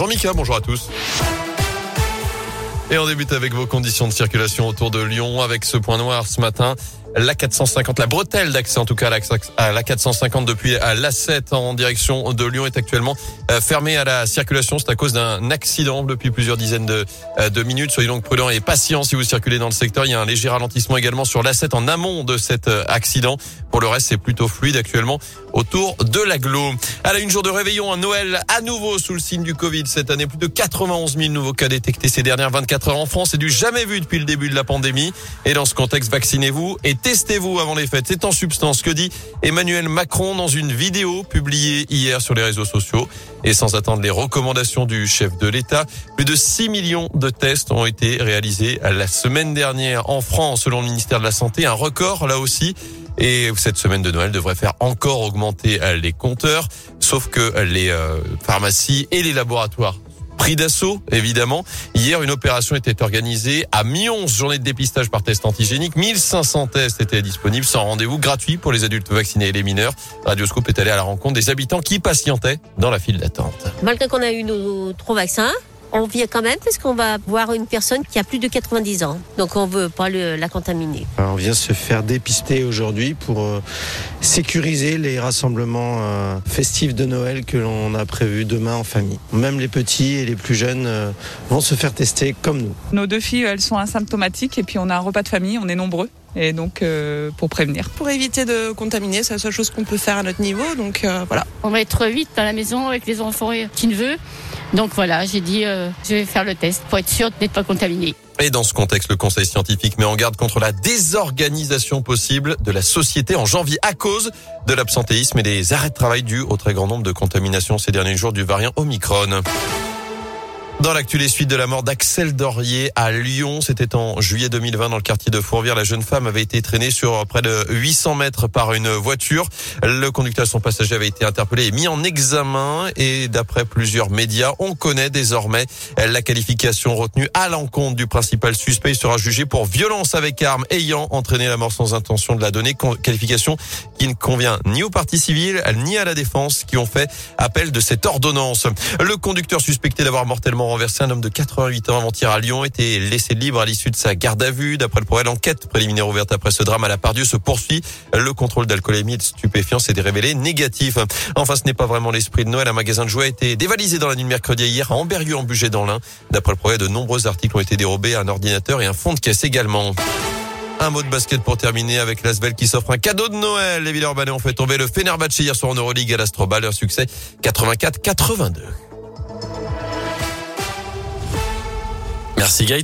Jean-Mika, bonjour à tous. Et on débute avec vos conditions de circulation autour de Lyon avec ce point noir ce matin la 450, la bretelle d'accès en tout cas à la 450 depuis l'A7 en direction de Lyon est actuellement euh, fermée à la circulation. C'est à cause d'un accident depuis plusieurs dizaines de, euh, de minutes. Soyez donc prudents et patients si vous circulez dans le secteur. Il y a un léger ralentissement également sur l'A7 en amont de cet euh, accident. Pour le reste, c'est plutôt fluide actuellement autour de l'agglo. À la une jour de réveillon, un Noël à nouveau sous le signe du Covid cette année. Plus de 91 000 nouveaux cas détectés ces dernières 24 heures en France. C'est du jamais vu depuis le début de la pandémie. Et dans ce contexte, vaccinez-vous et testez-vous avant les fêtes. C'est en substance que dit Emmanuel Macron dans une vidéo publiée hier sur les réseaux sociaux. Et sans attendre les recommandations du chef de l'État, plus de 6 millions de tests ont été réalisés la semaine dernière en France, selon le ministère de la Santé. Un record là aussi. Et cette semaine de Noël devrait faire encore augmenter les compteurs, sauf que les euh, pharmacies et les laboratoires pris d'assaut, évidemment. Hier, une opération était organisée à Mions, journée de dépistage par test antigénique. 1500 tests étaient disponibles sans rendez-vous gratuit pour les adultes vaccinés et les mineurs. Radioscope est allé à la rencontre des habitants qui patientaient dans la file d'attente. Malgré qu'on a eu nos trois vaccins, on vient quand même parce qu'on va voir une personne qui a plus de 90 ans. Donc on veut pas la contaminer. On vient se faire dépister aujourd'hui pour euh, sécuriser les rassemblements euh, festifs de Noël que l'on a prévus demain en famille. Même les petits et les plus jeunes euh, vont se faire tester comme nous. Nos deux filles, elles sont asymptomatiques et puis on a un repas de famille, on est nombreux et donc pour prévenir. Pour éviter de contaminer, c'est la seule chose qu'on peut faire à notre niveau, donc voilà. On va être vite dans la maison avec les enfants et petit neveu. Donc voilà, j'ai dit, euh, je vais faire le test pour être sûr d'être pas contaminé. Et dans ce contexte, le Conseil scientifique met en garde contre la désorganisation possible de la société en janvier à cause de l'absentéisme et des arrêts de travail dus au très grand nombre de contaminations ces derniers jours du variant Omicron. Dans l'actu, les suites de la mort d'Axel Dorier à Lyon, c'était en juillet 2020 dans le quartier de Fourvière. La jeune femme avait été traînée sur près de 800 mètres par une voiture. Le conducteur et son passager avaient été interpellés et mis en examen. Et d'après plusieurs médias, on connaît désormais la qualification retenue à l'encontre du principal suspect. Il sera jugé pour violence avec arme ayant entraîné la mort sans intention de la donner. Qualification qui ne convient ni aux parties civiles ni à la défense qui ont fait appel de cette ordonnance. Le conducteur suspecté d'avoir mortellement renversé un homme de 88 ans avant-hier à Lyon était laissé libre à l'issue de sa garde à vue. D'après le progrès, l'enquête préliminaire ouverte après ce drame à la Pardieu se poursuit. Le contrôle d'alcoolémie et de stupéfiants s'est révélé négatif. Enfin, ce n'est pas vraiment l'esprit de Noël. Un magasin de jouets a été dévalisé dans la nuit de mercredi hier à Amberieu en budget dans l'Ain. D'après le progrès, de nombreux articles ont été dérobés, un ordinateur et un fond de caisse également. Un mot de basket pour terminer avec l'Asvel qui s'offre un cadeau de Noël. Les Villeurbanais ont fait tomber le Fenerbahçe hier soir en Euroleague à l'Astrobal. Un succès 84-82. Merci Gaël.